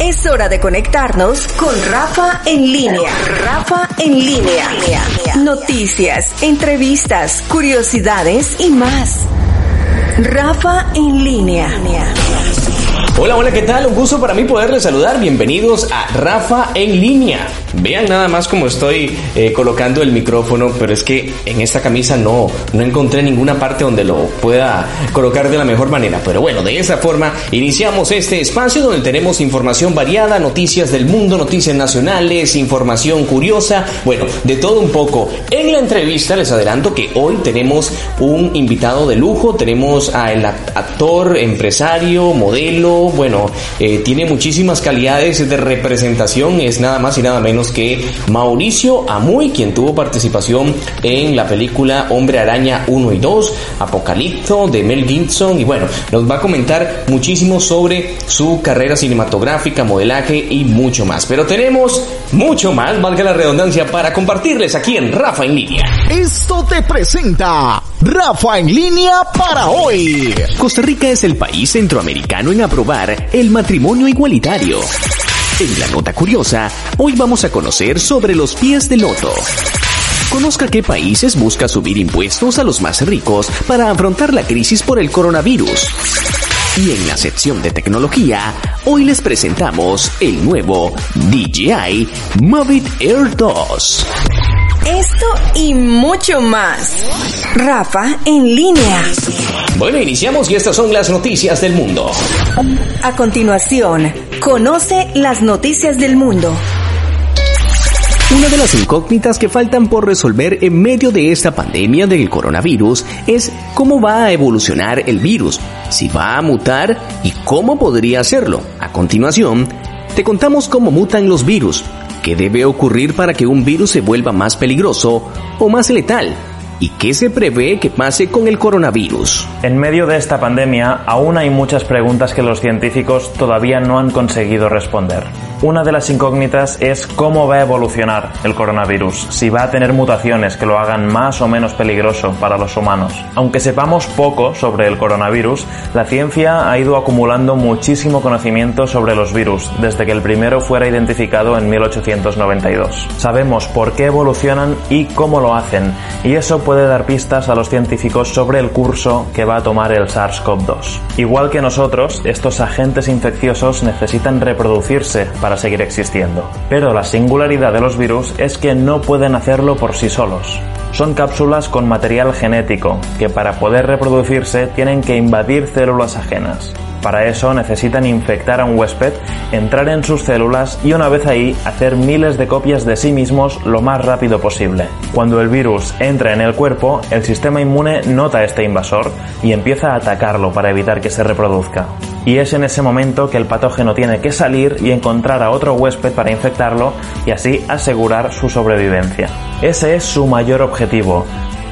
Es hora de conectarnos con Rafa en línea. Rafa en línea. Noticias, entrevistas, curiosidades y más. Rafa en línea. Hola, hola, ¿qué tal? Un gusto para mí poderles saludar. Bienvenidos a Rafa en línea. Vean nada más cómo estoy eh, colocando el micrófono, pero es que en esta camisa no, no encontré ninguna parte donde lo pueda colocar de la mejor manera. Pero bueno, de esa forma iniciamos este espacio donde tenemos información variada, noticias del mundo, noticias nacionales, información curiosa, bueno, de todo un poco. En la entrevista les adelanto que hoy tenemos un invitado de lujo, tenemos al actor, empresario, modelo, bueno, eh, tiene muchísimas calidades de representación, es nada más y nada menos que Mauricio Amuy, quien tuvo participación en la película Hombre Araña 1 y 2, Apocalipto de Mel Gibson, y bueno, nos va a comentar muchísimo sobre su carrera cinematográfica, modelaje y mucho más. Pero tenemos mucho más, valga la redundancia, para compartirles aquí en Rafa en línea. Esto te presenta Rafa en línea para hoy. Costa Rica es el país centroamericano en aprobar el matrimonio igualitario. En la nota curiosa, hoy vamos a conocer sobre los pies de loto. Conozca qué países busca subir impuestos a los más ricos para afrontar la crisis por el coronavirus. Y en la sección de tecnología, hoy les presentamos el nuevo DJI Mavic Air 2. Esto y mucho más. Rafa en línea. Bueno, iniciamos y estas son las noticias del mundo. A continuación, conoce las noticias del mundo. Una de las incógnitas que faltan por resolver en medio de esta pandemia del coronavirus es cómo va a evolucionar el virus, si va a mutar y cómo podría hacerlo. A continuación, te contamos cómo mutan los virus, qué debe ocurrir para que un virus se vuelva más peligroso o más letal ¿Y qué se prevé que pase con el coronavirus? En medio de esta pandemia, aún hay muchas preguntas que los científicos todavía no han conseguido responder. Una de las incógnitas es cómo va a evolucionar el coronavirus, si va a tener mutaciones que lo hagan más o menos peligroso para los humanos. Aunque sepamos poco sobre el coronavirus, la ciencia ha ido acumulando muchísimo conocimiento sobre los virus desde que el primero fuera identificado en 1892. Sabemos por qué evolucionan y cómo lo hacen, y eso puede dar pistas a los científicos sobre el curso que va a tomar el SARS-CoV-2. Igual que nosotros, estos agentes infecciosos necesitan reproducirse seguir existiendo. Pero la singularidad de los virus es que no pueden hacerlo por sí solos. Son cápsulas con material genético que para poder reproducirse tienen que invadir células ajenas. Para eso necesitan infectar a un huésped, entrar en sus células y una vez ahí hacer miles de copias de sí mismos lo más rápido posible. Cuando el virus entra en el cuerpo, el sistema inmune nota este invasor y empieza a atacarlo para evitar que se reproduzca. Y es en ese momento que el patógeno tiene que salir y encontrar a otro huésped para infectarlo y así asegurar su sobrevivencia. Ese es su mayor objetivo.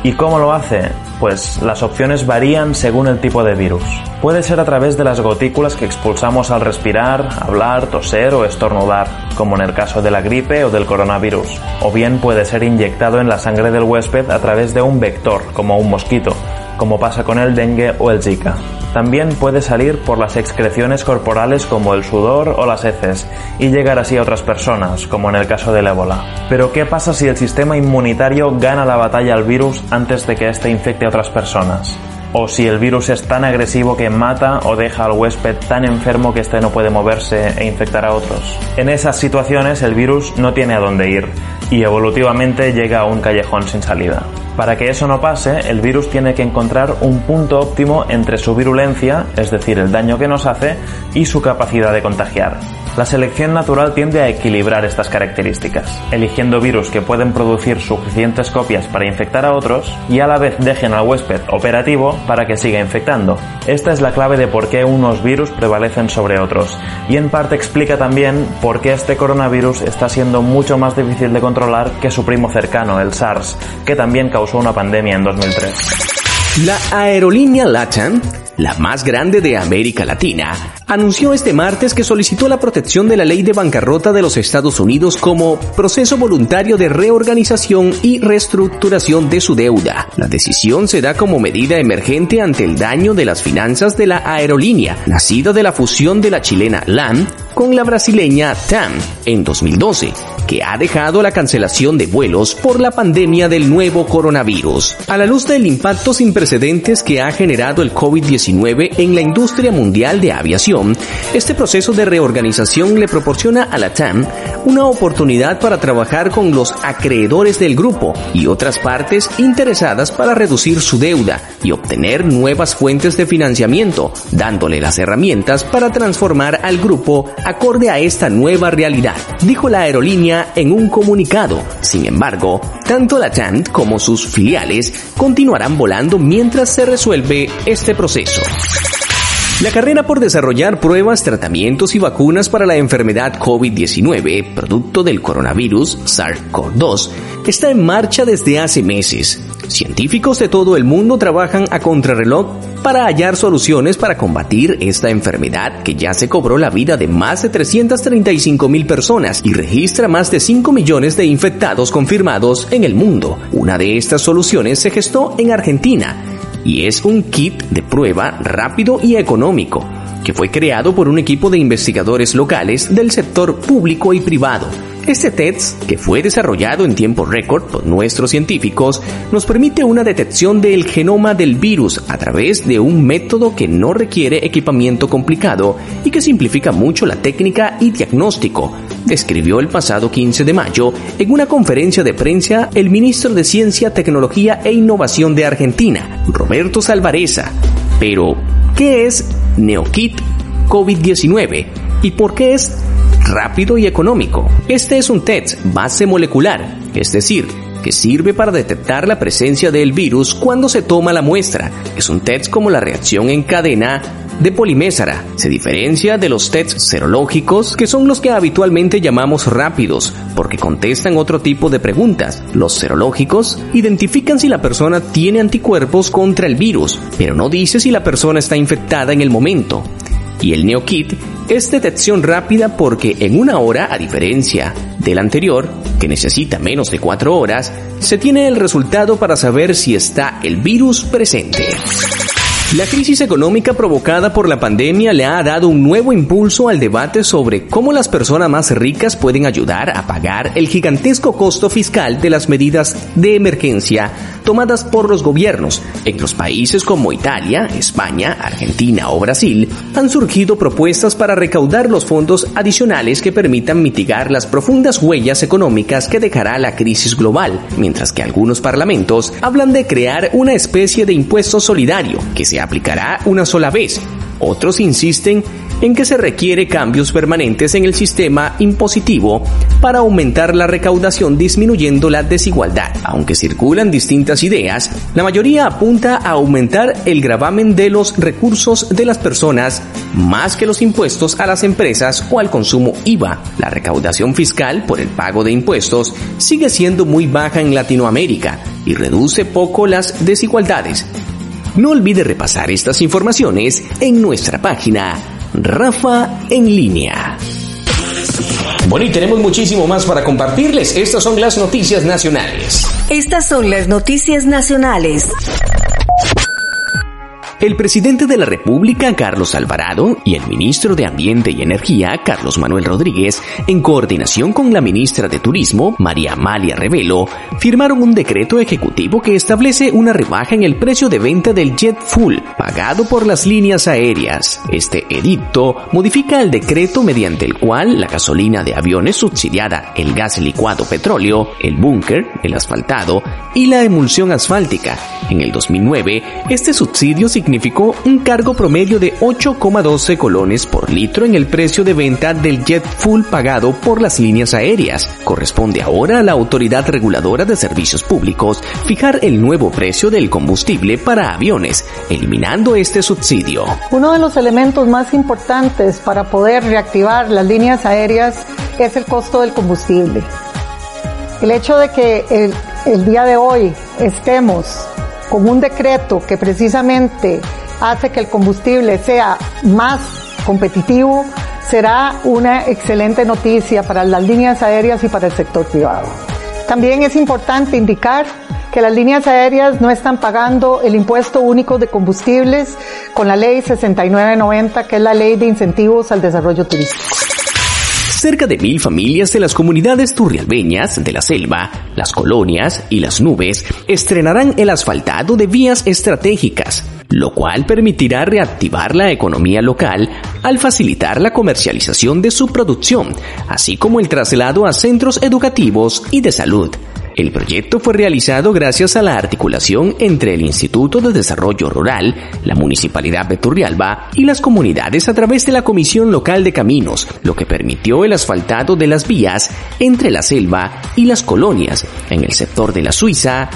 ¿Y cómo lo hace? Pues las opciones varían según el tipo de virus. Puede ser a través de las gotículas que expulsamos al respirar, hablar, toser o estornudar, como en el caso de la gripe o del coronavirus. O bien puede ser inyectado en la sangre del huésped a través de un vector, como un mosquito, como pasa con el dengue o el zika. También puede salir por las excreciones corporales como el sudor o las heces y llegar así a otras personas, como en el caso del ébola. Pero ¿qué pasa si el sistema inmunitario gana la batalla al virus antes de que éste infecte a otras personas? o si el virus es tan agresivo que mata o deja al huésped tan enfermo que éste no puede moverse e infectar a otros. En esas situaciones el virus no tiene a dónde ir y evolutivamente llega a un callejón sin salida. Para que eso no pase, el virus tiene que encontrar un punto óptimo entre su virulencia, es decir, el daño que nos hace, y su capacidad de contagiar. La selección natural tiende a equilibrar estas características, eligiendo virus que pueden producir suficientes copias para infectar a otros y a la vez dejen al huésped operativo para que siga infectando. Esta es la clave de por qué unos virus prevalecen sobre otros y en parte explica también por qué este coronavirus está siendo mucho más difícil de controlar que su primo cercano, el SARS, que también causó una pandemia en 2003. La aerolínea LATAM la más grande de América Latina, anunció este martes que solicitó la protección de la ley de bancarrota de los Estados Unidos como proceso voluntario de reorganización y reestructuración de su deuda. La decisión se da como medida emergente ante el daño de las finanzas de la aerolínea, nacida de la fusión de la chilena LAM con la brasileña TAM en 2012, que ha dejado la cancelación de vuelos por la pandemia del nuevo coronavirus. A la luz del impacto sin precedentes que ha generado el COVID-19 en la industria mundial de aviación, este proceso de reorganización le proporciona a la TAM una oportunidad para trabajar con los acreedores del grupo y otras partes interesadas para reducir su deuda y obtener nuevas fuentes de financiamiento, dándole las herramientas para transformar al grupo acorde a esta nueva realidad, dijo la aerolínea en un comunicado. Sin embargo, tanto la TAN como sus filiales continuarán volando mientras se resuelve este proceso. La carrera por desarrollar pruebas, tratamientos y vacunas para la enfermedad COVID-19, producto del coronavirus SARS-CoV-2, está en marcha desde hace meses. Científicos de todo el mundo trabajan a contrarreloj para hallar soluciones para combatir esta enfermedad que ya se cobró la vida de más de 335 mil personas y registra más de 5 millones de infectados confirmados en el mundo. Una de estas soluciones se gestó en Argentina y es un kit de prueba rápido y económico que fue creado por un equipo de investigadores locales del sector público y privado este test, que fue desarrollado en tiempo récord por nuestros científicos, nos permite una detección del genoma del virus a través de un método que no requiere equipamiento complicado y que simplifica mucho la técnica y diagnóstico, describió el pasado 15 de mayo en una conferencia de prensa el ministro de Ciencia, Tecnología e Innovación de Argentina, Roberto Salvareza. Pero, ¿qué es NeoKit COVID-19 y por qué es rápido y económico. Este es un test base molecular, es decir, que sirve para detectar la presencia del virus cuando se toma la muestra. Es un test como la reacción en cadena de polimésara. Se diferencia de los tests serológicos, que son los que habitualmente llamamos rápidos, porque contestan otro tipo de preguntas. Los serológicos identifican si la persona tiene anticuerpos contra el virus, pero no dice si la persona está infectada en el momento. Y el NeoKit es detección rápida porque en una hora, a diferencia del anterior, que necesita menos de 4 horas, se tiene el resultado para saber si está el virus presente. La crisis económica provocada por la pandemia le ha dado un nuevo impulso al debate sobre cómo las personas más ricas pueden ayudar a pagar el gigantesco costo fiscal de las medidas de emergencia tomadas por los gobiernos. En los países como Italia, España, Argentina o Brasil han surgido propuestas para recaudar los fondos adicionales que permitan mitigar las profundas huellas económicas que dejará la crisis global, mientras que algunos parlamentos hablan de crear una especie de impuesto solidario que se aplicará una sola vez. Otros insisten en que se requiere cambios permanentes en el sistema impositivo para aumentar la recaudación disminuyendo la desigualdad. Aunque circulan distintas ideas, la mayoría apunta a aumentar el gravamen de los recursos de las personas más que los impuestos a las empresas o al consumo IVA. La recaudación fiscal por el pago de impuestos sigue siendo muy baja en Latinoamérica y reduce poco las desigualdades. No olvide repasar estas informaciones en nuestra página Rafa en línea. Bueno, y tenemos muchísimo más para compartirles. Estas son las noticias nacionales. Estas son las noticias nacionales. El presidente de la República, Carlos Alvarado, y el ministro de Ambiente y Energía, Carlos Manuel Rodríguez, en coordinación con la ministra de Turismo, María Amalia Revelo, firmaron un decreto ejecutivo que establece una rebaja en el precio de venta del jet full pagado por las líneas aéreas. Este edicto modifica el decreto mediante el cual la gasolina de aviones subsidiada, el gas licuado petróleo, el búnker, el asfaltado y la emulsión asfáltica. En el 2009, este subsidio significó un cargo promedio de 8,12 colones por litro en el precio de venta del jet full pagado por las líneas aéreas. Corresponde ahora a la Autoridad Reguladora de Servicios Públicos fijar el nuevo precio del combustible para aviones, eliminando este subsidio. Uno de los elementos más importantes para poder reactivar las líneas aéreas es el costo del combustible. El hecho de que el, el día de hoy estemos con un decreto que precisamente hace que el combustible sea más competitivo, será una excelente noticia para las líneas aéreas y para el sector privado. También es importante indicar que las líneas aéreas no están pagando el impuesto único de combustibles con la ley 6990, que es la ley de incentivos al desarrollo turístico. Cerca de mil familias de las comunidades turrialbeñas de la selva, las colonias y las nubes estrenarán el asfaltado de vías estratégicas, lo cual permitirá reactivar la economía local al facilitar la comercialización de su producción, así como el traslado a centros educativos y de salud. El proyecto fue realizado gracias a la articulación entre el Instituto de Desarrollo Rural, la Municipalidad de Turrialba y las comunidades a través de la Comisión Local de Caminos, lo que permitió el asfaltado de las vías entre la selva y las colonias en el sector de la Suiza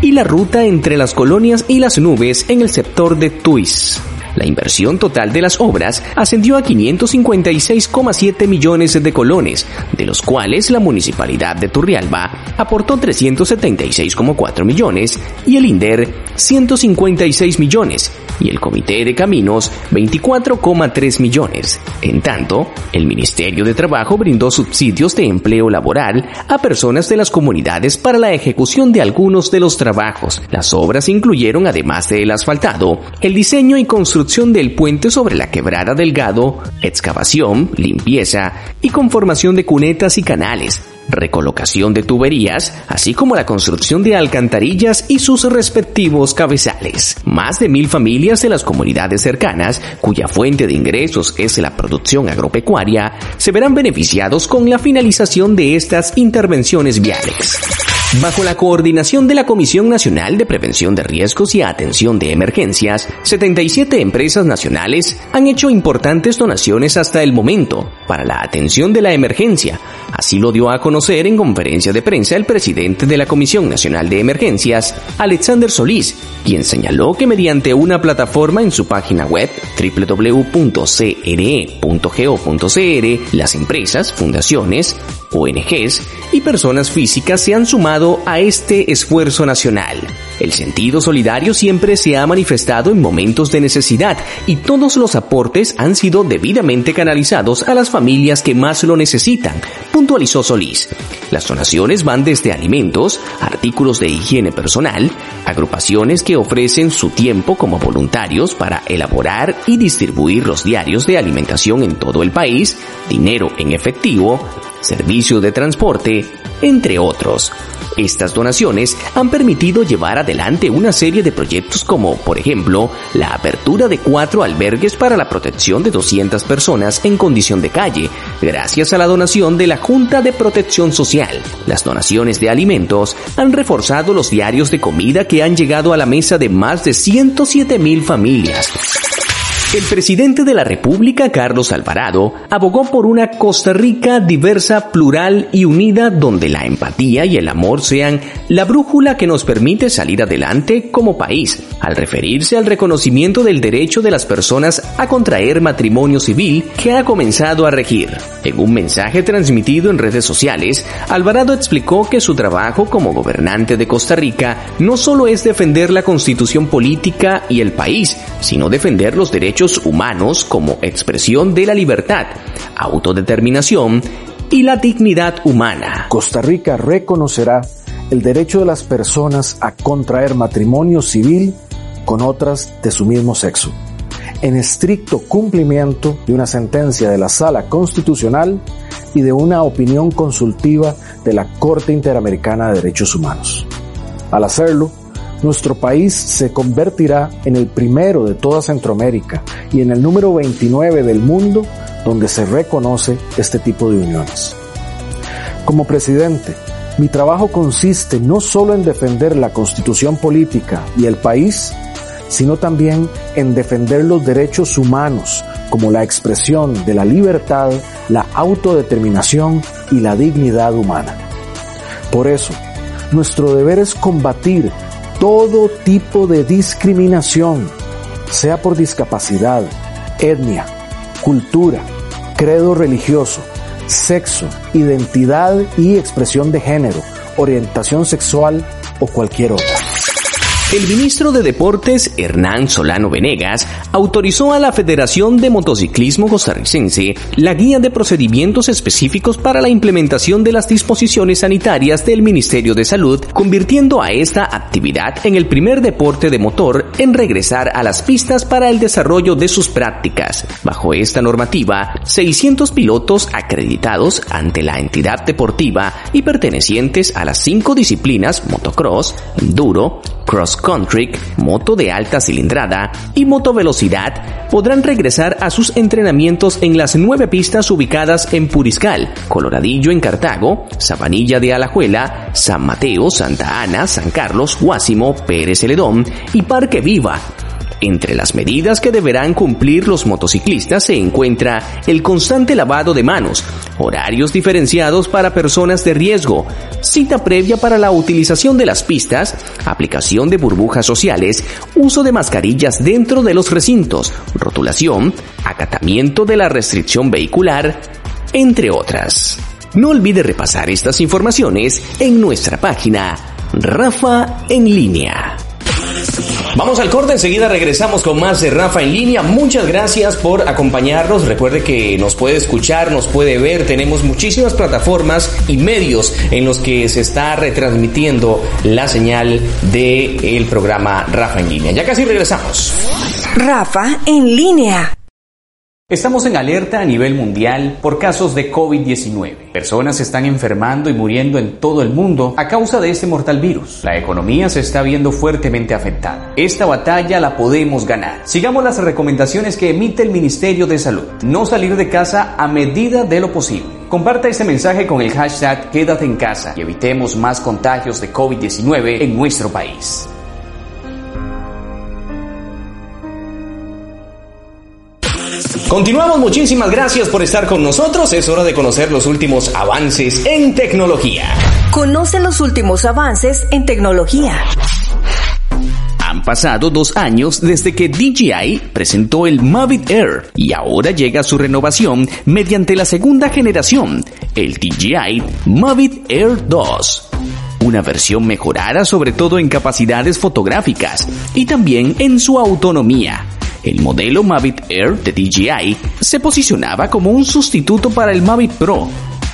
y la ruta entre las colonias y las nubes en el sector de Tuis. La inversión total de las obras ascendió a 556,7 millones de colones, de los cuales la Municipalidad de Turrialba aportó 376,4 millones y el INDER 156 millones y el Comité de Caminos 24,3 millones. En tanto, el Ministerio de Trabajo brindó subsidios de empleo laboral a personas de las comunidades para la ejecución de algunos de los trabajos. Las obras incluyeron, además del asfaltado, el diseño y construcción del puente sobre la quebrada Delgado, excavación, limpieza y conformación de cunetas y canales, recolocación de tuberías, así como la construcción de alcantarillas y sus respectivos cabezales. Más de mil familias de las comunidades cercanas, cuya fuente de ingresos es la producción agropecuaria, se verán beneficiados con la finalización de estas intervenciones viales. Bajo la coordinación de la Comisión Nacional de Prevención de Riesgos y Atención de Emergencias, 77 empresas nacionales han hecho importantes donaciones hasta el momento para la atención de la emergencia. Así lo dio a conocer en conferencia de prensa el presidente de la Comisión Nacional de Emergencias, Alexander Solís, quien señaló que mediante una plataforma en su página web www.cre.go.cr, las empresas, fundaciones, ONGs y personas físicas se han sumado a este esfuerzo nacional. El sentido solidario siempre se ha manifestado en momentos de necesidad y todos los aportes han sido debidamente canalizados a las familias que más lo necesitan, puntualizó Solís. Las donaciones van desde alimentos, artículos de higiene personal, agrupaciones que ofrecen su tiempo como voluntarios para elaborar y distribuir los diarios de alimentación en todo el país, dinero en efectivo, servicio de transporte, entre otros. Estas donaciones han permitido llevar adelante una serie de proyectos como, por ejemplo, la apertura de cuatro albergues para la protección de 200 personas en condición de calle, gracias a la donación de la Junta de Protección Social. Las donaciones de alimentos han reforzado los diarios de comida que han llegado a la mesa de más de 107 mil familias. El presidente de la República, Carlos Alvarado, abogó por una Costa Rica diversa, plural y unida donde la empatía y el amor sean la brújula que nos permite salir adelante como país, al referirse al reconocimiento del derecho de las personas a contraer matrimonio civil que ha comenzado a regir. En un mensaje transmitido en redes sociales, Alvarado explicó que su trabajo como gobernante de Costa Rica no solo es defender la constitución política y el país, sino defender los derechos humanos como expresión de la libertad, autodeterminación y la dignidad humana. Costa Rica reconocerá el derecho de las personas a contraer matrimonio civil con otras de su mismo sexo, en estricto cumplimiento de una sentencia de la Sala Constitucional y de una opinión consultiva de la Corte Interamericana de Derechos Humanos. Al hacerlo, nuestro país se convertirá en el primero de toda Centroamérica y en el número 29 del mundo donde se reconoce este tipo de uniones. Como presidente, mi trabajo consiste no solo en defender la constitución política y el país, sino también en defender los derechos humanos como la expresión de la libertad, la autodeterminación y la dignidad humana. Por eso, nuestro deber es combatir todo tipo de discriminación, sea por discapacidad, etnia, cultura, credo religioso, sexo, identidad y expresión de género, orientación sexual o cualquier otra. El ministro de Deportes, Hernán Solano Venegas, autorizó a la Federación de Motociclismo Costarricense la guía de procedimientos específicos para la implementación de las disposiciones sanitarias del Ministerio de Salud, convirtiendo a esta actividad en el primer deporte de motor en regresar a las pistas para el desarrollo de sus prácticas. Bajo esta normativa, 600 pilotos acreditados ante la entidad deportiva y pertenecientes a las cinco disciplinas motocross, enduro, cross country, moto de alta cilindrada y motovelocidad podrán regresar a sus entrenamientos en las nueve pistas ubicadas en Puriscal, Coloradillo en Cartago, Sabanilla de Alajuela, San Mateo, Santa Ana, San Carlos, Guásimo, Pérez Celedón y Parque Viva, entre las medidas que deberán cumplir los motociclistas se encuentra el constante lavado de manos, horarios diferenciados para personas de riesgo, cita previa para la utilización de las pistas, aplicación de burbujas sociales, uso de mascarillas dentro de los recintos, rotulación, acatamiento de la restricción vehicular, entre otras. No olvide repasar estas informaciones en nuestra página Rafa en línea. Vamos al corte, enseguida regresamos con más de Rafa en línea. Muchas gracias por acompañarnos. Recuerde que nos puede escuchar, nos puede ver. Tenemos muchísimas plataformas y medios en los que se está retransmitiendo la señal del programa Rafa en línea. Ya casi regresamos. Rafa en línea. Estamos en alerta a nivel mundial por casos de COVID-19. Personas están enfermando y muriendo en todo el mundo a causa de este mortal virus. La economía se está viendo fuertemente afectada. Esta batalla la podemos ganar. Sigamos las recomendaciones que emite el Ministerio de Salud. No salir de casa a medida de lo posible. Comparta este mensaje con el hashtag Quédate en casa y evitemos más contagios de COVID-19 en nuestro país. Continuamos, muchísimas gracias por estar con nosotros. Es hora de conocer los últimos avances en tecnología. Conoce los últimos avances en tecnología. Han pasado dos años desde que DJI presentó el Mavic Air y ahora llega su renovación mediante la segunda generación, el DJI Mavic Air 2 una versión mejorada sobre todo en capacidades fotográficas y también en su autonomía. El modelo Mavic Air de DJI se posicionaba como un sustituto para el Mavic Pro,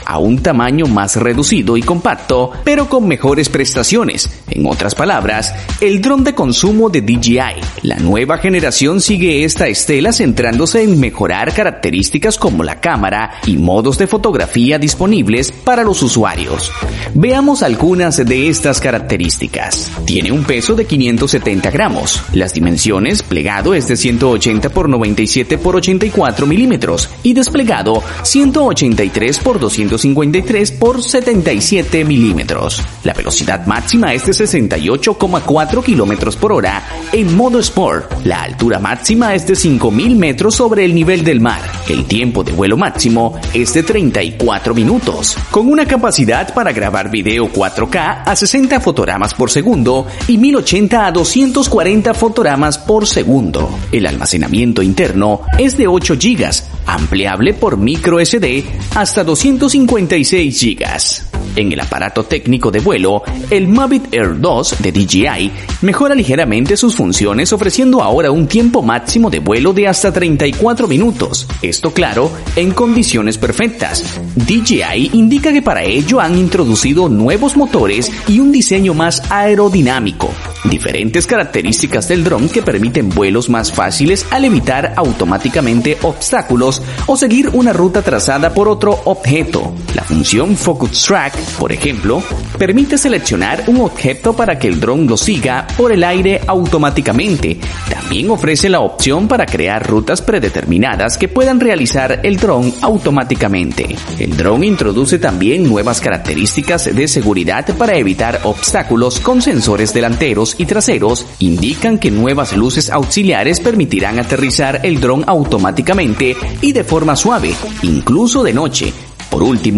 a un tamaño más reducido y compacto, pero con mejores prestaciones. En otras palabras, el dron de consumo de DJI. La nueva generación sigue esta estela centrándose en mejorar características como la cámara y modos de fotografía disponibles para los usuarios. Veamos algunas de estas características. Tiene un peso de 570 gramos. Las dimensiones plegado es de 180 por 97 por 84 milímetros y desplegado 183 por 253 por 77 milímetros. La velocidad máxima es de 68,4 kilómetros por hora en modo Sport. La altura máxima es de 5.000 metros sobre el nivel del mar. El tiempo de vuelo máximo es de 34 minutos, con una capacidad para grabar video 4K a 60 fotogramas por segundo y 1080 a 240 fotogramas por segundo. El almacenamiento interno es de 8 GB, ampliable por micro SD hasta 256 GB. En el aparato técnico de vuelo, el Mavic Air 2 de DJI mejora ligeramente sus funciones ofreciendo ahora un tiempo máximo de vuelo de hasta 34 minutos. Esto claro, en condiciones perfectas. DJI indica que para ello han introducido nuevos motores y un diseño más aerodinámico. Diferentes características del dron que permiten vuelos más fáciles al evitar automáticamente obstáculos o seguir una ruta trazada por otro objeto. La función Focus Track por ejemplo, permite seleccionar un objeto para que el dron lo siga por el aire automáticamente. También ofrece la opción para crear rutas predeterminadas que puedan realizar el dron automáticamente. El dron introduce también nuevas características de seguridad para evitar obstáculos con sensores delanteros y traseros. Indican que nuevas luces auxiliares permitirán aterrizar el dron automáticamente y de forma suave, incluso de noche, por último,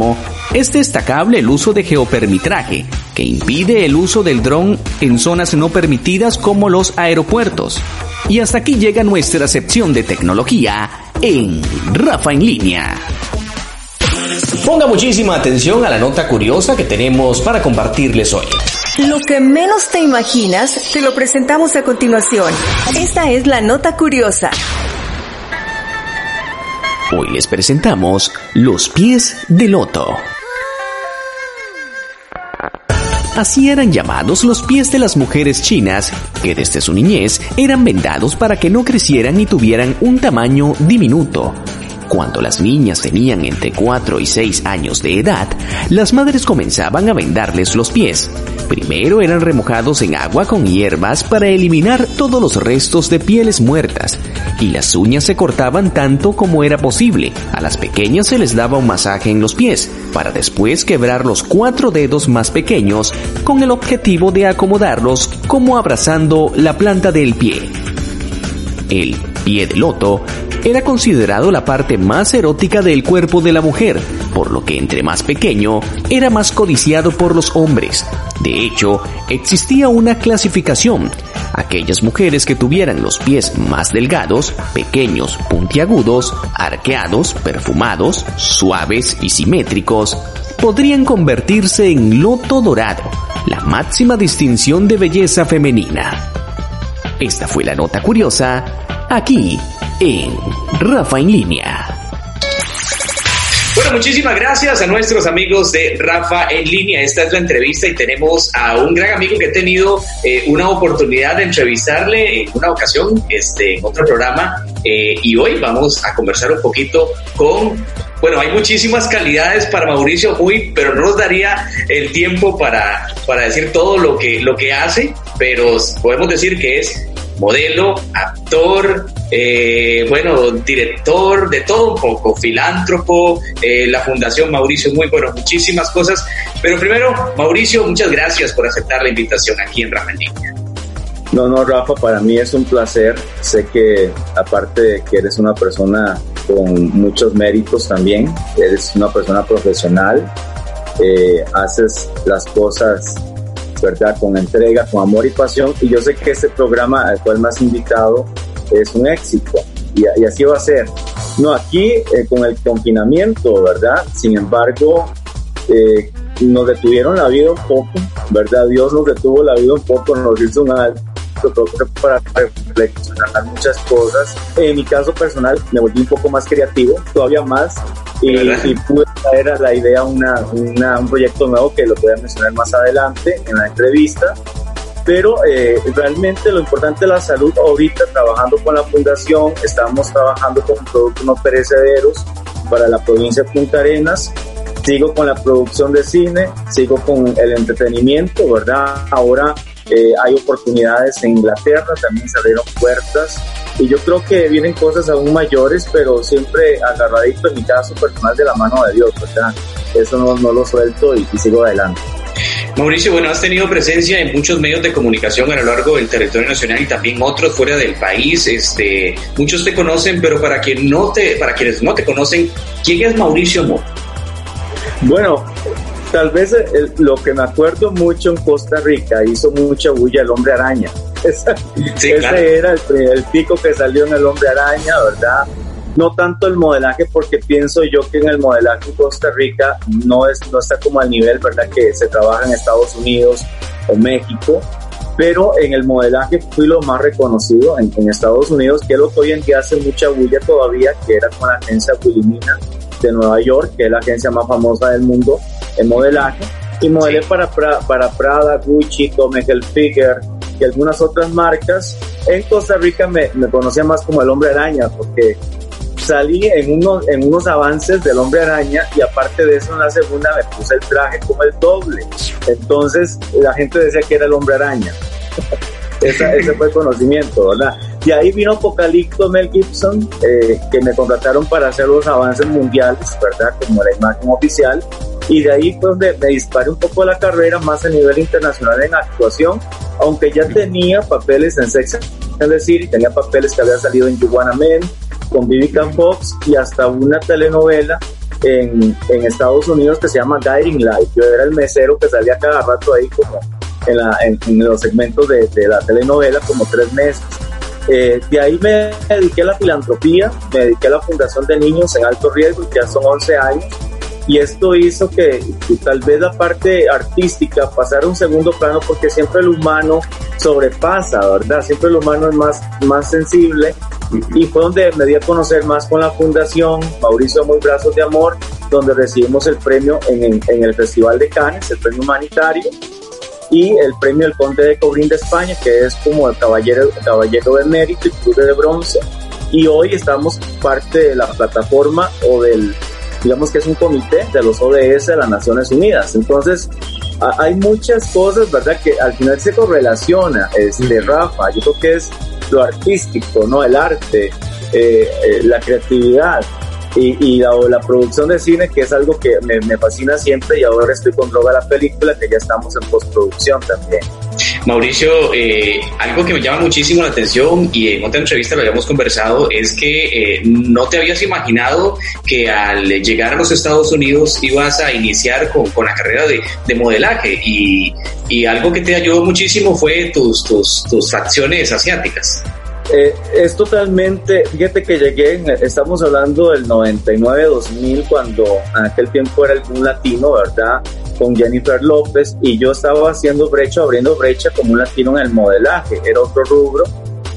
es destacable el uso de geopermitraje, que impide el uso del dron en zonas no permitidas como los aeropuertos. Y hasta aquí llega nuestra sección de tecnología en Rafa en línea. Ponga muchísima atención a la nota curiosa que tenemos para compartirles hoy. Lo que menos te imaginas, te lo presentamos a continuación. Esta es la nota curiosa. Hoy les presentamos los pies de loto. Así eran llamados los pies de las mujeres chinas, que desde su niñez eran vendados para que no crecieran y tuvieran un tamaño diminuto. Cuando las niñas tenían entre 4 y 6 años de edad, las madres comenzaban a vendarles los pies. Primero eran remojados en agua con hierbas para eliminar todos los restos de pieles muertas, y las uñas se cortaban tanto como era posible. A las pequeñas se les daba un masaje en los pies, para después quebrar los cuatro dedos más pequeños con el objetivo de acomodarlos como abrazando la planta del pie. El pie de loto era considerado la parte más erótica del cuerpo de la mujer, por lo que entre más pequeño era más codiciado por los hombres. De hecho, existía una clasificación. Aquellas mujeres que tuvieran los pies más delgados, pequeños, puntiagudos, arqueados, perfumados, suaves y simétricos, podrían convertirse en loto dorado, la máxima distinción de belleza femenina. Esta fue la nota curiosa, aquí en Rafa en línea. Bueno, muchísimas gracias a nuestros amigos de Rafa en línea. Esta es la entrevista y tenemos a un gran amigo que he tenido eh, una oportunidad de entrevistarle en una ocasión, este, en otro programa. Eh, y hoy vamos a conversar un poquito con bueno, hay muchísimas calidades para Mauricio Muy, pero no nos daría el tiempo para, para decir todo lo que, lo que hace, pero podemos decir que es modelo, actor, eh, bueno, director, de todo un poco, filántropo, eh, la Fundación Mauricio Muy, bueno, muchísimas cosas. Pero primero, Mauricio, muchas gracias por aceptar la invitación aquí en Rafa No, no, Rafa, para mí es un placer. Sé que aparte de que eres una persona con muchos méritos también, eres una persona profesional, eh, haces las cosas ¿verdad? Con entrega, con amor y pasión. Y yo sé que este programa al cual me has invitado es un éxito y, así va a ser. No, aquí eh, con el confinamiento, ¿verdad? Sin embargo, eh, nos detuvieron la vida un poco, ¿verdad? Dios nos detuvo la vida un poco, nos hizo un alto para reflexionar muchas cosas. En mi caso personal, me volví un poco más creativo, todavía más, y, y pude traer a la idea una, una, un proyecto nuevo que lo voy a mencionar más adelante en la entrevista. Pero eh, realmente lo importante es la salud. Ahorita trabajando con la fundación, estamos trabajando con productos no perecederos para la provincia de Punta Arenas. Sigo con la producción de cine, sigo con el entretenimiento, ¿verdad? Ahora eh, hay oportunidades en Inglaterra, también se abrieron puertas y yo creo que vienen cosas aún mayores, pero siempre agarradito en mi caso personal de la mano de Dios, ¿verdad? Eso no, no lo suelto y, sigo adelante. Mauricio, bueno, has tenido presencia en muchos medios de comunicación a lo largo del territorio nacional y también otros fuera del país. Este, muchos te conocen, pero para quien no te, para quienes no te conocen, ¿quién es Mauricio Mo? Bueno, Tal vez lo que me acuerdo mucho en Costa Rica hizo mucha bulla el hombre araña. ese era el, pico que salió en el hombre araña, ¿verdad? No tanto el modelaje, porque pienso yo que en el modelaje en Costa Rica no, es, no está como al nivel, ¿verdad? Que se trabaja en Estados Unidos o México, pero en el modelaje fui lo más reconocido en, Estados Unidos, que es lo que hoy en día hace mucha bulla todavía, que era con la agencia Wilhelmina de Nueva York, que es la agencia más famosa del mundo en modelaje. Y modelé para, para Prada, Gucci, Tommy Hilfiger y algunas otras marcas. En Costa Rica me, me conocía más como el hombre araña, porque salí en unos, en unos avances del hombre araña y aparte de eso en la segunda me puse el traje como el doble. Entonces la gente decía que era el hombre araña. ese fue el conocimiento, ¿verdad? De ahí vino Apocalipto Mel Gibson, eh, que me contrataron para hacer los avances mundiales, ¿verdad? Como la imagen oficial. Y de ahí fue donde me disparé un poco la carrera más a nivel internacional en actuación, aunque ya tenía papeles en Sex and the tenía papeles que había salido en You Men, con Vivica Fox y hasta una telenovela en, en, Estados Unidos que se llama Guiding Light. Yo era el mesero que salía cada rato ahí como en, la, en, los segmentos de, de, la telenovela, como tres meses. Eh, de ahí me dediqué a la filantropía, me dediqué a la Fundación de Niños en Alto Riesgo, ya son 11 años, y esto hizo que, tal vez la parte artística pasara a un segundo plano porque siempre el humano sobrepasa, ¿verdad? Siempre el humano es más, más sensible y fue donde me di a conocer más con la fundación Mauricio Muy Brazos de Amor, donde recibimos el premio en, el Festival de Cannes, el premio humanitario, y el premio del Conde de Cobrín de España, que es como el caballero, caballero de mérito y cruz de bronce. Y hoy estamos parte de la plataforma o del digamos que es un comité de los ODS de las Naciones Unidas. Entonces, hay muchas cosas, ¿verdad?, que al final se correlaciona, este, Rafa, yo creo que es lo artístico, ¿no?, el arte, eh, eh, la creatividad, y, la, la, producción de cine, que es algo que me, fascina siempre y ahora estoy con Droga la película, que ya estamos en postproducción también. Mauricio, eh, algo que me llama muchísimo la atención y en otra entrevista lo habíamos conversado es que eh, no te habías imaginado que al llegar a los Estados Unidos ibas a iniciar con, con la carrera de, de modelaje y, y, algo que te ayudó muchísimo fue tus, tus, tus facciones asiáticas. Eh, es totalmente, fíjate que llegué, estamos hablando del 99-2000, cuando en aquel tiempo era un latino, ¿verdad? Con Jennifer López, y yo estaba haciendo brecha, abriendo brecha como un latino en el modelaje, era otro rubro.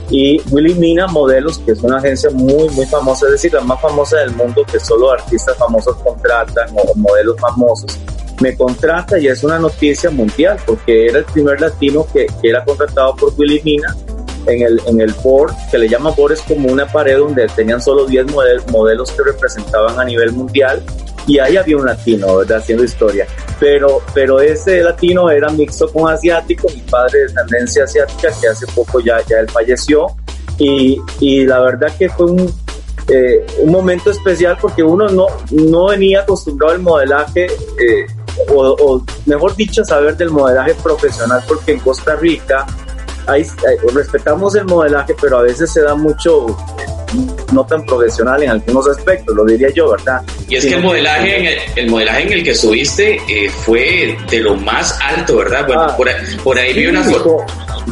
Y Willy Mina Modelos, que es una agencia muy, muy famosa, es decir, la más famosa del mundo, que solo artistas famosos contratan o modelos famosos, me contrata y es una noticia mundial, porque era el primer latino que, que era contratado por Willy Mina en el, en el board, que le llama board, es como una pared donde tenían solo 10 modelos que representaban a nivel mundial y ahí había un latino, ¿verdad? Haciendo historia. Pero, pero ese latino era mixto con asiático, mi padre de descendencia asiática, que hace poco ya, ya él falleció. Y, y la verdad que fue un, eh, un momento especial porque uno no, no venía acostumbrado al modelaje, eh, o, o mejor dicho, saber del modelaje profesional, porque en Costa Rica respetamos el modelaje, pero a veces se da mucho no tan profesional en algunos aspectos, lo diría yo, ¿verdad? Y es que el modelaje, en el, modelaje en el que estuviste eh, fue de lo más alto, ¿verdad? Bueno, ah, por, ahí vi unas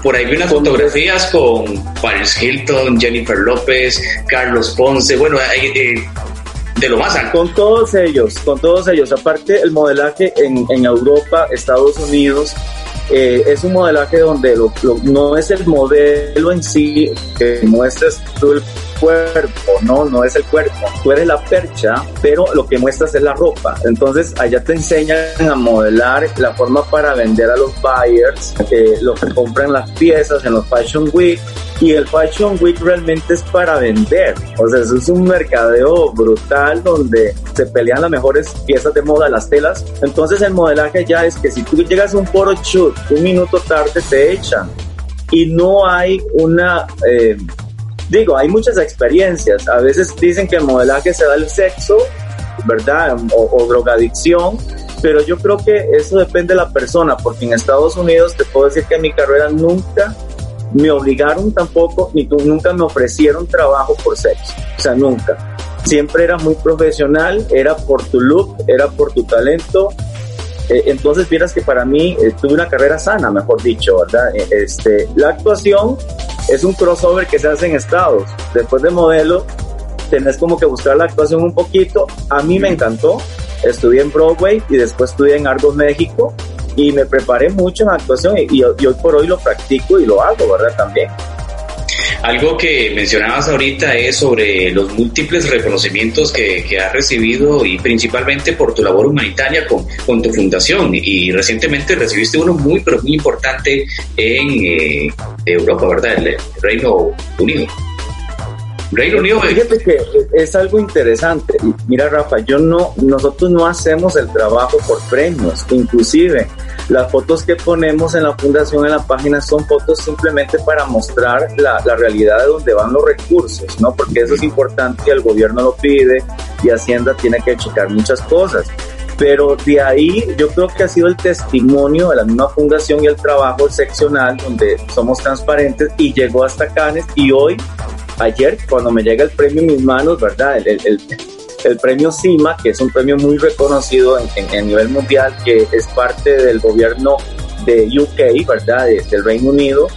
por ahí vi unas fotografías con Paris Hilton, Jennifer López, Carlos Ponce, bueno, eh, de lo más alto. Con todos ellos, con todos ellos. Aparte, el modelaje en, en Europa, Estados Unidos, eh, es un modelaje donde no es el modelo en sí que muestres tú el cuerpo, no, no es el cuerpo, tú eres la percha, pero lo que muestras es la ropa. Entonces allá te enseñan a modelar la forma para vender a los buyers, los que compran las piezas en los Fashion Week, y el Fashion Week realmente es para vender. O sea, eso es un mercadeo brutal donde se pelean las mejores piezas de moda, las telas. Entonces el modelaje ya es que si tú llegas a un photo shoot un minuto tarde te echan. Y no hay una... Eh, digo, hay muchas experiencias. A veces dicen que el modelaje se da el sexo, ¿verdad? O, o, drogadicción. Pero yo creo que eso depende de la persona, porque en Estados Unidos te puedo decir que mi carrera nunca me obligaron tampoco, ni tú, nunca me ofrecieron trabajo por sexo, o sea, nunca. Siempre era muy profesional, era por tu look, era por tu talento. Eh, entonces, vieras que para mí eh, tuve una carrera sana, mejor dicho, ¿verdad? Eh, este, la actuación es un crossover que se hace en estados. Después de modelo, tenés como que buscar la actuación un poquito. A mí me encantó. Estudié en Broadway y después estudié en Argos México y me preparé mucho en actuación y, hoy por hoy lo practico y lo hago, ¿verdad? También. Algo que mencionabas ahorita es sobre los múltiples reconocimientos que, que has recibido y principalmente por tu labor humanitaria con, con tu fundación. Y recientemente recibiste uno muy, pero muy importante en eh, Europa, ¿verdad? El Reino Unido. Reino Unido. Fíjate que es algo interesante. Mira, Rafa, yo no, nosotros no hacemos el trabajo por premios. Inclusive, las fotos que ponemos en la fundación, en la página, son fotos simplemente para mostrar la, la realidad de dónde van los recursos, ¿no? Porque eso es importante el gobierno lo pide y Hacienda tiene que checar muchas cosas pero de ahí yo creo que ha sido el testimonio de la misma fundación y el trabajo seccional donde somos transparentes y llegó hasta Canes y hoy ayer cuando me llega el premio en mis manos, ¿verdad? El, el, el premio CIMA, que es un premio muy reconocido en, en, nivel mundial, que es parte del gobierno de UK, ¿verdad? del Reino Unido.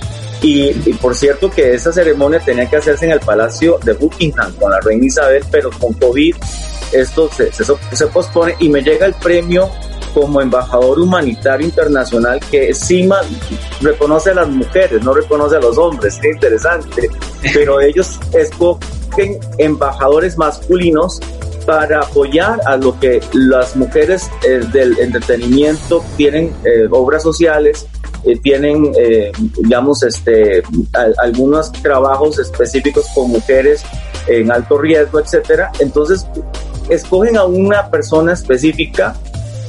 Y, por cierto que esa ceremonia tenía que hacerse en el Palacio de Buckingham con la reina Isabel, pero con COVID esto se, se, pospone y me llega el premio como embajador humanitario internacional que CIMA reconoce a las mujeres, no reconoce a los hombres, qué interesante, pero ellos escogen embajadores masculinos para apoyar a lo que las mujeres eh, del entretenimiento tienen eh, obras sociales eh, tienen, eh, digamos, este, algunos trabajos específicos con mujeres en alto riesgo, etcétera. Entonces, escogen a una persona específica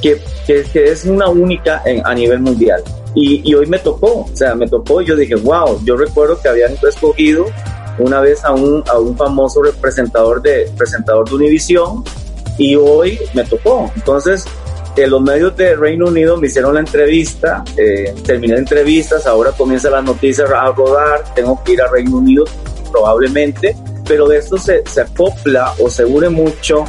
que, que, es una única en, a nivel mundial. Y, y, hoy me tocó, o sea, me tocó y yo dije, wow, yo recuerdo que habían escogido una vez a un, a un famoso representador de, presentador de Univision y hoy me tocó. Entonces, los medios de Reino Unido me hicieron la entrevista, eh, terminé entrevistas, ahora comienza las noticias a rodar, tengo que ir a Reino Unido probablemente, pero de esto se, se acopla o se une mucho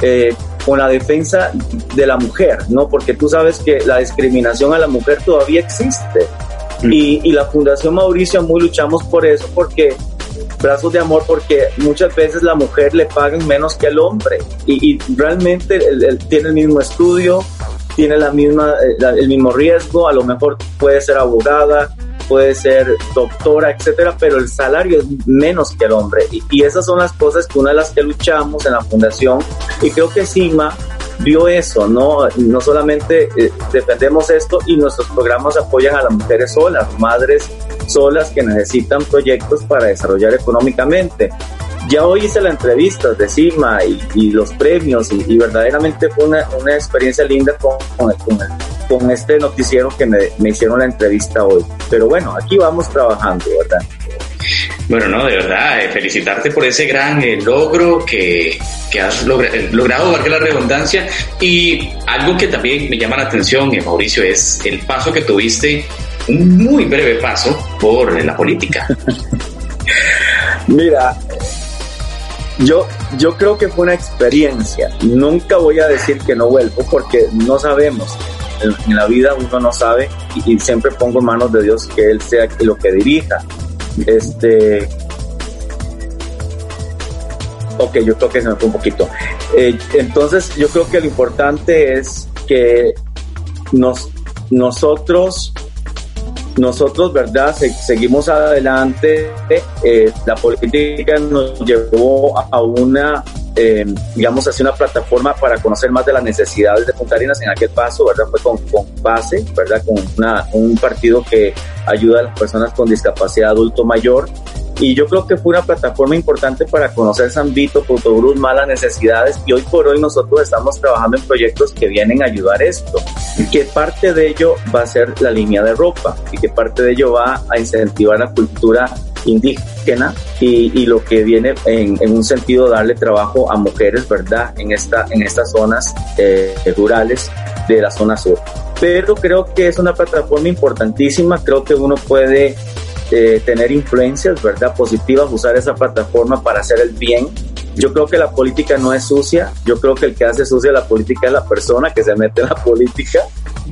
eh, con la defensa de la mujer, ¿no? Porque tú sabes que la discriminación a la mujer todavía existe. Mm. Y, y la Fundación Mauricio muy luchamos por eso, porque brazos de amor porque muchas veces la mujer le pagan menos que el hombre y, realmente él, tiene el mismo estudio, tiene la misma, eh, el mismo riesgo, a lo mejor puede ser abogada, puede ser doctora, etcétera, pero el salario es menos que el hombre. Y, y, esas son las cosas que una de las que luchamos en la fundación. Y creo que CIMA vio eso, ¿no? No solamente eh, defendemos esto y nuestros programas apoyan a las mujeres solas, madres solas que necesitan proyectos para desarrollar económicamente. Ya hoy hice la entrevista de CIMA y, los premios y, verdaderamente fue una, una, experiencia linda con, con, este noticiero que me, me hicieron la entrevista hoy. Pero bueno, aquí vamos trabajando, ¿verdad? Bueno, no, de verdad, eh, felicitarte por ese gran eh, logro que, que has eh, logrado, valga la redundancia. Y algo que también me llama la atención, Mauricio, es el paso que tuviste, un muy breve paso por la política. Mira, yo, yo creo que fue una experiencia. Nunca voy a decir que no vuelvo porque no sabemos. En, la vida uno no sabe y, y, siempre pongo en manos de Dios que Él sea lo que dirija. Este. Ok, yo creo que se me fue un poquito. Eh, entonces, yo creo que lo importante es que nos, nosotros, nosotros, ¿verdad? seguimos adelante. Eh, la política nos llevó a una eh, digamos, así una plataforma para conocer más de las necesidades de Punta Arenas en aquel paso, ¿verdad? Fue con, con base, ¿verdad? Con una, un partido que ayuda a las personas con discapacidad adulto mayor. Y yo creo que fue una plataforma importante para conocer San Vito, Puerto Cruz, malas necesidades. Y hoy por hoy nosotros estamos trabajando en proyectos que vienen a ayudar esto. Y que parte de ello va a ser la línea de ropa y que parte de ello va a incentivar la cultura indígena y, y lo que viene en, en, un sentido darle trabajo a mujeres, ¿verdad? En, esta, en estas zonas eh, rurales de la zona sur. Pero creo que es una plataforma importantísima, creo que uno puede eh, tener influencias, ¿verdad? Positivas, usar esa plataforma para hacer el bien. Yo creo que la política no es sucia, yo creo que el que hace sucia la política es la persona que se mete en la política.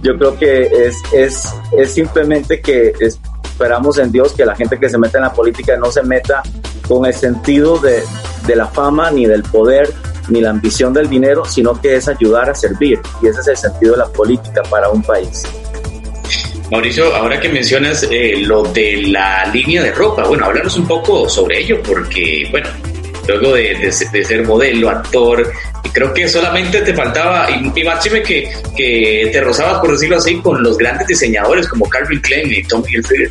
Yo creo que es, es, es simplemente que es, esperamos en Dios que la gente que se mete en la política no se meta con el sentido de, de la fama ni del poder ni la ambición del dinero, sino que es ayudar a servir. Y ese es el sentido de la política para un país. Mauricio, ahora que mencionas eh, lo de la línea de ropa, bueno, háblanos un poco sobre ello, porque, bueno, luego de, de, ser modelo, actor, creo que solamente te faltaba, y, y máxime que, que te rozabas, por decirlo así, con los grandes diseñadores como Calvin Klein y Tom Hilfiger.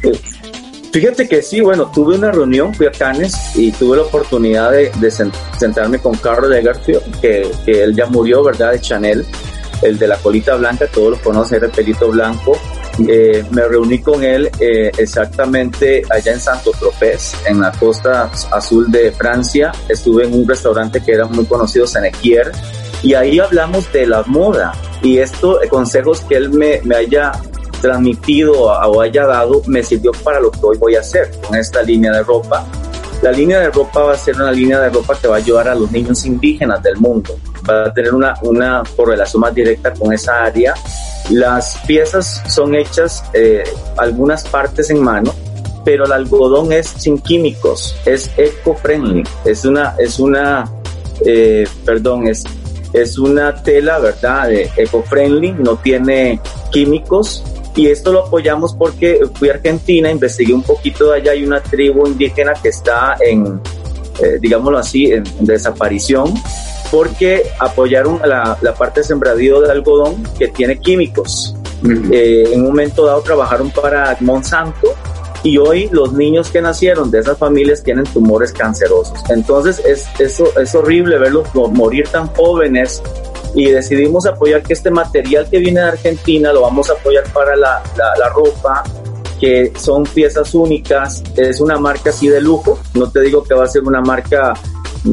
Fíjate que sí, bueno, tuve una reunión, fui a Cannes y tuve la oportunidad de, de sentarme con Carlos Lagerfeld, que, que él ya murió, ¿verdad? De Chanel, el de la colita blanca, todos lo conocen, era el pelito blanco, eh, me reuní con él eh, exactamente allá en Santo Tropez, en la costa azul de Francia. Estuve en un restaurante que era muy conocido, Senequier, y ahí hablamos de la moda. Y estos eh, consejos que él me, me haya transmitido o haya dado me sirvió para lo que hoy voy a hacer con esta línea de ropa. La línea de ropa va a ser una línea de ropa que va a ayudar a los niños indígenas del mundo. Va a tener una, una correlación más directa con esa área las piezas son hechas, eh, algunas partes en mano pero el algodón es sin químicos, es eco-friendly, es una, es una, eh, perdón, es, es una tela, ¿verdad? Eco-friendly, no tiene químicos. Y esto lo apoyamos porque fui a Argentina, investigué un poquito de allá, hay una tribu indígena que está en, eh, digámoslo así, en, desaparición, porque apoyaron la, la parte de sembradío de algodón que tiene químicos. Eh, en un momento dado trabajaron para Monsanto y hoy los niños que nacieron de esas familias tienen tumores cancerosos. Entonces es, eso, es horrible verlos morir tan jóvenes y decidimos apoyar que este material que viene de Argentina lo vamos a apoyar para la, la, ropa, que son piezas únicas, es una marca así de lujo, no te digo que va a ser una marca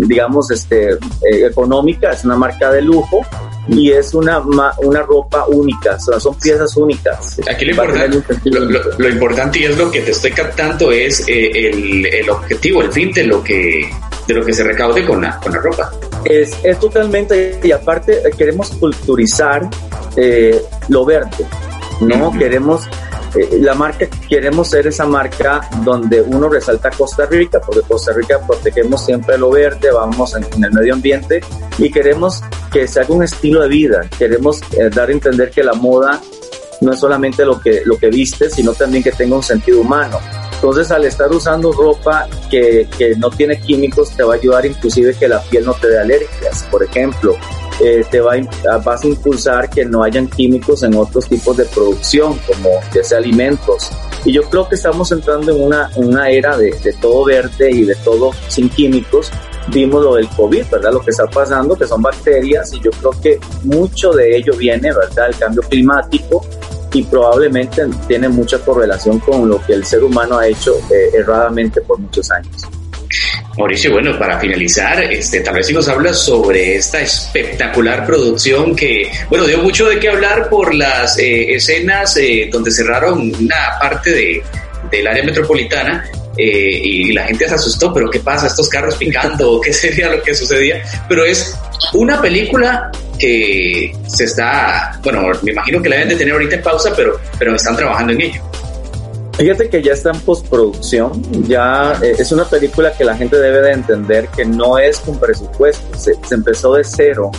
digamos este eh, económica, es una marca de lujo y es una, una ropa única, son piezas únicas. Aquí lo importante, lo, importante y es lo que te estoy captando es eh, el, el, objetivo, el fin de lo que, de lo que se recaude con la, con la ropa. Es, es totalmente, y aparte queremos culturizar eh, lo verde, ¿no? Queremos eh, la marca, queremos ser esa marca donde uno resalta Costa Rica, porque Costa Rica protegemos siempre lo verde, vamos en, el medio ambiente y queremos que se haga un estilo de vida, queremos eh, dar a entender que la moda no es solamente lo que, lo que viste, sino también que tenga un sentido humano. Entonces, al estar usando ropa que, que no tiene químicos, te va a ayudar inclusive que la piel no te dé alergias. Por ejemplo, eh, te va a, vas a impulsar que no hayan químicos en otros tipos de producción, como ya sea alimentos. Y yo creo que estamos entrando en una, una era de, de todo verde y de todo sin químicos. Vimos lo del COVID, ¿verdad? Lo que está pasando, que son bacterias, y yo creo que mucho de ello viene, ¿verdad? El cambio climático y probablemente tiene mucha correlación con lo que el ser humano ha hecho eh, erradamente por muchos años. Mauricio, bueno, para finalizar, este, tal vez si nos hablas sobre esta espectacular producción que, bueno, dio mucho de qué hablar por las eh, escenas eh, donde cerraron una parte de, del área metropolitana eh, y la gente se asustó, pero ¿qué pasa? ¿Estos carros picando? ¿Qué sería lo que sucedía? Pero es una película que se está, bueno, me imagino que la deben de tener ahorita en pausa, pero, pero están trabajando en ello. Fíjate que ya está en postproducción, ya eh, es una película que la gente debe de entender que no es con presupuesto, se, empezó de cero,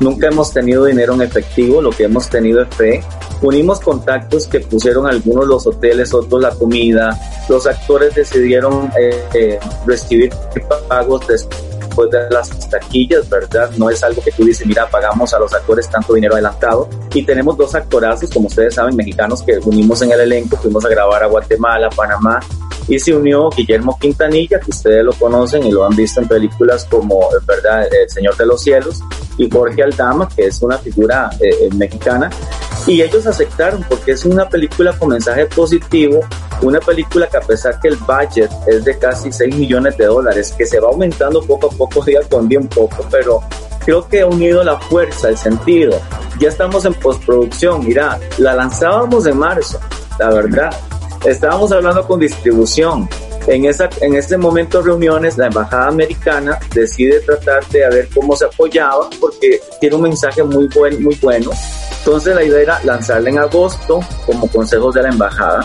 nunca hemos tenido dinero en efectivo, lo que hemos tenido es fe, unimos contactos que pusieron algunos los hoteles, otros la comida, los actores decidieron eh, eh, recibir pagos después después de las taquillas, ¿verdad? No es algo que tú dices, mira, pagamos a los actores tanto dinero adelantado. Y tenemos dos actorazos, como ustedes saben, mexicanos que unimos en el elenco, fuimos a grabar a Guatemala, Panamá, y se unió Guillermo Quintanilla, que ustedes lo conocen y lo han visto en películas como, ¿verdad?, El Señor de los Cielos, y Jorge Aldama, que es una figura eh, eh, mexicana, y ellos aceptaron porque es una película con mensaje positivo, una película que a pesar que el budget es de casi 6 millones de dólares, que se va aumentando poco a poco, día con día un poco, pero creo que ha unido la fuerza, el sentido. Ya estamos en postproducción, mira, la lanzábamos en marzo, la verdad. Estábamos hablando con distribución. En, esa, en este momento reuniones, la embajada americana decide tratar de ver cómo se apoyaba porque tiene un mensaje muy, buen, muy bueno. Entonces la idea era lanzarla en agosto como consejos de la embajada.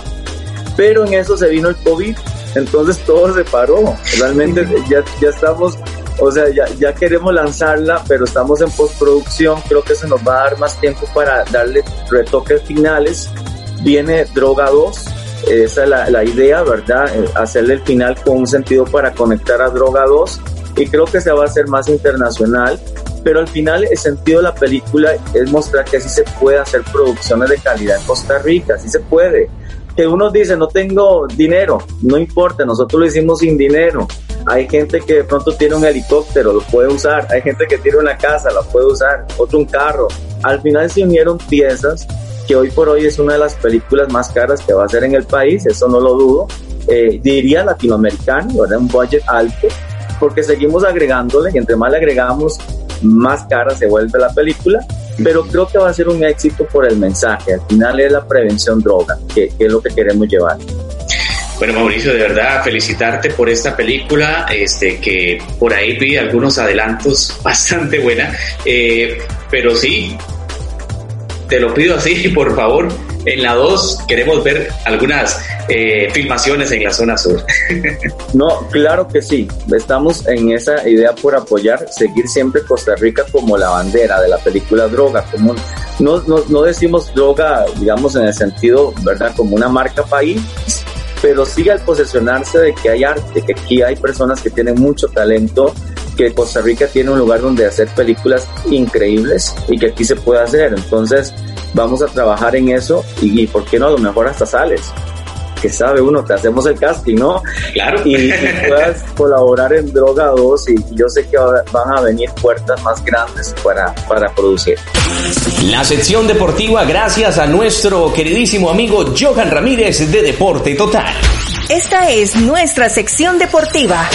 Pero en eso se vino el COVID, entonces todo se paró. Realmente ya, ya estamos, o sea, ya, ya queremos lanzarla, pero estamos en postproducción. Creo que se nos va a dar más tiempo para darle retoques finales. Viene Droga 2, esa es la, la idea, ¿verdad? Eh, hacerle el final con un sentido para conectar a Droga 2 y creo que se va a hacer más internacional, pero al final el sentido de la película es mostrar que sí se puede hacer producciones de calidad en Costa Rica, sí se puede. Que uno dice, no tengo dinero, no importa, nosotros lo hicimos sin dinero. Hay gente que de pronto tiene un helicóptero, lo puede usar. Hay gente que tiene una casa, lo puede usar. Otro un carro. Al final se unieron piezas que hoy por hoy es una de las películas más caras que va a ser en el país, eso no lo dudo. Eh, diría latinoamericano, ¿verdad? Un budget alto, porque seguimos agregándole y entre más le agregamos, más cara se vuelve la película, pero creo que va a ser un éxito por el mensaje. Al final es la prevención droga, que, es lo que queremos llevar. Bueno, Mauricio, de verdad felicitarte por esta película, este, que por ahí vi algunos adelantos bastante buena, eh, pero sí, te lo pido así, por favor, en la 2 queremos ver algunas eh, filmaciones en la zona sur. no, claro que sí. Estamos en esa idea por apoyar, seguir siempre Costa Rica como la bandera de la película Droga. Como no, no, no decimos droga, digamos, en el sentido, ¿verdad? Como una marca país, pero sí al posesionarse de que hay arte, que aquí hay personas que tienen mucho talento, que Costa Rica tiene un lugar donde hacer películas increíbles y que aquí se puede hacer. Entonces vamos a trabajar en eso y, y ¿por qué no? A lo mejor hasta sales que sabe uno, te hacemos el casting, ¿no? Claro. Y, puedas colaborar en Droga 2 y yo sé que van a venir puertas más grandes para, para producir. La sección deportiva gracias a nuestro queridísimo amigo Johan Ramírez de Deporte Total. Esta es nuestra sección deportiva.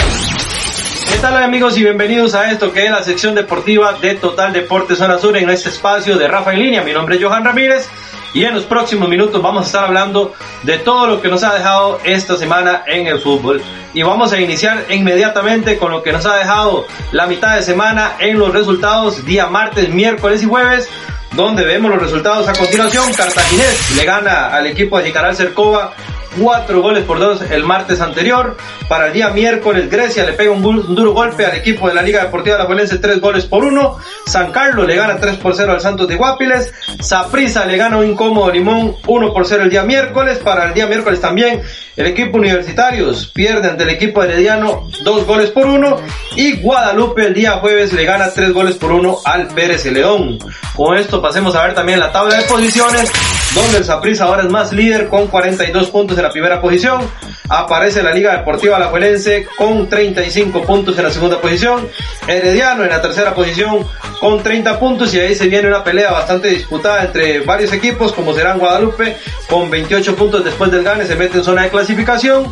¿Qué tal amigos y bienvenidos a esto que es la sección deportiva de Total Deporte Zona Sur en este espacio de Rafa en línea? Mi nombre es Johan Ramírez y en los próximos minutos vamos a estar hablando de todo lo que nos ha dejado esta semana en el fútbol. Y vamos a iniciar inmediatamente con lo que nos ha dejado la mitad de semana en los resultados día martes, miércoles y jueves donde vemos los resultados a continuación. Cartaginés le gana al equipo de Jicaral Cercova cuatro goles por dos el martes anterior. Para el día miércoles, Grecia le pega un, duro golpe al equipo de la Liga Deportiva La Juelense, tres goles por uno. San Carlos le gana 3 por 0 al Santos de Guapiles. Saprisa le gana un incómodo Limón 1 por 0 el día miércoles. Para el día miércoles también el equipo Universitarios pierde ante el equipo Herediano dos goles por uno. Y Guadalupe el día jueves le gana tres goles por uno al Pérez León. Con esto pasemos a ver también la tabla de posiciones, donde el Saprissa ahora es más líder con 42 puntos en la primera posición. Aparece la Liga Deportiva Alajuelense con 35 puntos en la segunda posición. Herediano en la tercera posición con 30 puntos y ahí se viene una pelea bastante disputada entre varios equipos como serán Guadalupe con 28 puntos después del gane se mete en zona de clasificación.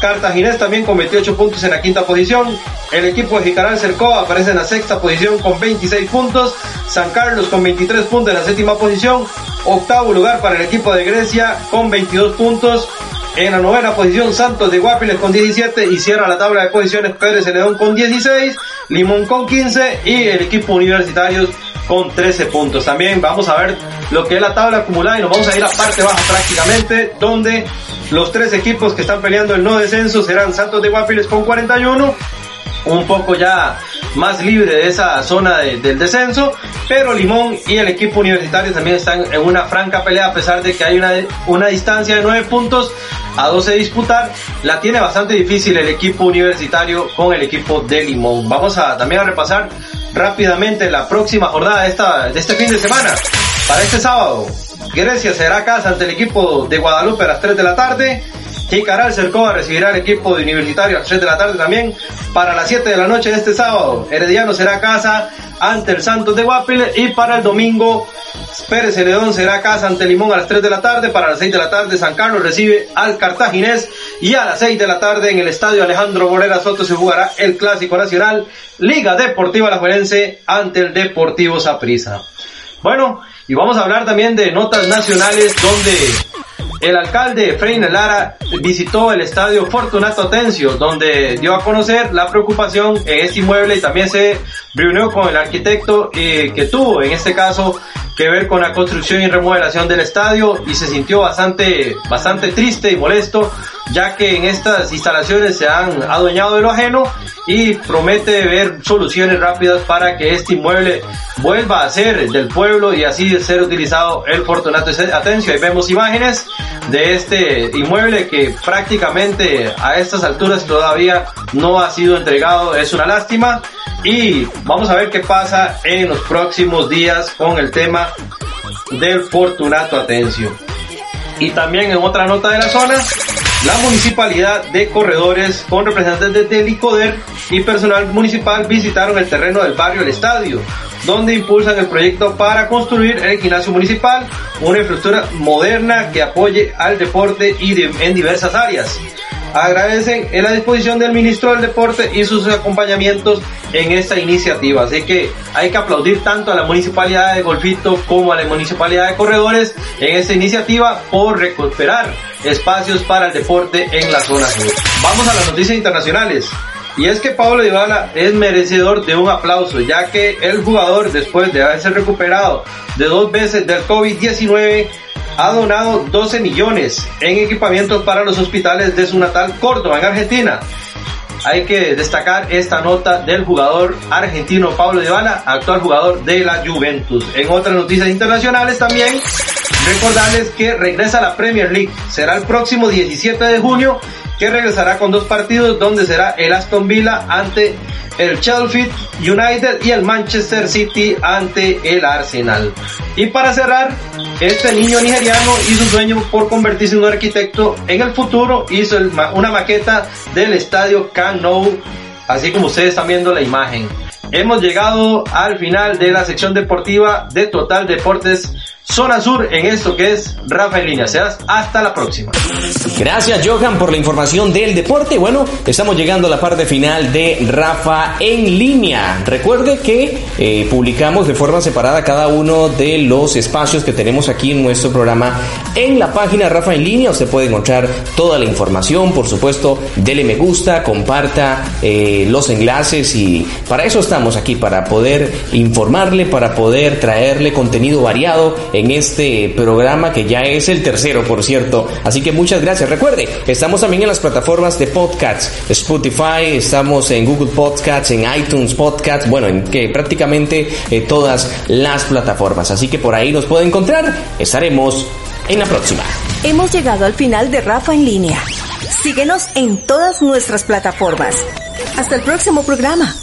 Cartaginés también con 28 puntos en la quinta posición. El equipo de Jicaral Cercova aparece en la sexta posición con 26 puntos. San Carlos con 23 puntos en la séptima posición. Octavo lugar para el equipo de Grecia con 22 puntos. En la novena posición Santos de Guapiles con 17 y cierra la tabla de posiciones Pérez León con 16, Limón con 15 y el equipo universitarios con 13 puntos. También vamos a ver lo que es la tabla acumulada y nos vamos a ir a parte baja prácticamente, donde los tres equipos que están peleando el no descenso serán Santos de Guapiles con 41, un poco ya más libre de esa zona del descenso, pero Limón y el equipo universitario también están en una franca pelea a pesar de que hay una, una distancia de 9 puntos a 12 disputar, la tiene bastante difícil el equipo universitario con el equipo de Limón. Vamos a también a repasar rápidamente la próxima jornada de, esta, de este fin de semana. Para este sábado, Grecia será casa ante el equipo de Guadalupe a las 3 de la tarde. Jicaral Cercova recibirá al equipo de Universitario a las 3 de la tarde también. Para las 7 de la noche de este sábado, Herediano será casa ante el Santos de Guapil. Y para el domingo, Pérez Celedón será casa ante Limón a las 3 de la tarde. Para las 6 de la tarde, San Carlos recibe al Cartaginés. Y a las 6 de la tarde, en el estadio Alejandro Morera Soto, se jugará el Clásico Nacional Liga Deportiva La Juelense ante el Deportivo Saprissa. Bueno, y vamos a hablar también de notas nacionales donde el alcalde Efraín Lara visitó el estadio Fortunato Atencio, donde dio a conocer la preocupación en este inmueble y también se reunió con el arquitecto eh, que tuvo, en este caso, que ver con la construcción y remodelación del estadio y se sintió bastante, bastante triste y molesto, ya que en estas instalaciones se han adueñado de lo ajeno y promete ver soluciones rápidas para que este inmueble vuelva a ser del pueblo y así ser utilizado el Fortunato Atencio. Ahí vemos imágenes de este inmueble que prácticamente a estas alturas todavía no ha sido entregado. Es una lástima y vamos a ver qué pasa en los próximos días con el tema del Fortunato Atencio. Y también en otra nota de la zona, la municipalidad de Corredores con representantes del ICODER y personal municipal visitaron el terreno del barrio El Estadio, donde impulsan el proyecto para construir el gimnasio municipal, una infraestructura moderna que apoye al deporte y en diversas áreas agradecen en la disposición del ministro del Deporte y sus acompañamientos en esta iniciativa. Así que hay que aplaudir tanto a la municipalidad de Golfito como a la municipalidad de Corredores en esta iniciativa por recuperar espacios para el deporte en la zona sur. Vamos a las noticias internacionales. Y es que Pablo Dybala es merecedor de un aplauso, ya que el jugador, después de haberse recuperado de dos veces del COVID-19, ha donado 12 millones en equipamientos para los hospitales de su natal Córdoba, en Argentina. Hay que destacar esta nota del jugador argentino Pablo Dybala, actual jugador de la Juventus. En otras noticias internacionales también, recordarles que regresa la Premier League. Será el próximo 17 de junio que regresará con dos partidos donde será el Aston Villa ante el Chelsea United y el Manchester City ante el Arsenal. Y para cerrar, este niño nigeriano hizo un sueño por convertirse en un arquitecto en el futuro, hizo una maqueta del estadio Nou, así como ustedes están viendo la imagen. Hemos llegado al final de la sección deportiva de Total Deportes Zona Sur en esto que es Rafa en línea. Seas hasta la próxima. Gracias Johan por la información del deporte. Bueno, estamos llegando a la parte final de Rafa en línea. Recuerde que eh, publicamos de forma separada cada uno de los espacios que tenemos aquí en nuestro programa en la página Rafa en línea. Usted puede encontrar toda la información, por supuesto, dele me gusta, comparta eh, los enlaces y para eso estamos aquí, para poder informarle, para poder traerle contenido variado en este programa que ya es el tercero, por cierto. Así que muchas gracias. Recuerde, estamos también en las plataformas de podcasts, Spotify, estamos en Google Podcasts, en iTunes Podcasts, bueno, en que prácticamente eh, todas las plataformas. Así que por ahí nos puede encontrar. Estaremos en la próxima. Hemos llegado al final de Rafa en línea. Síguenos en todas nuestras plataformas. Hasta el próximo programa.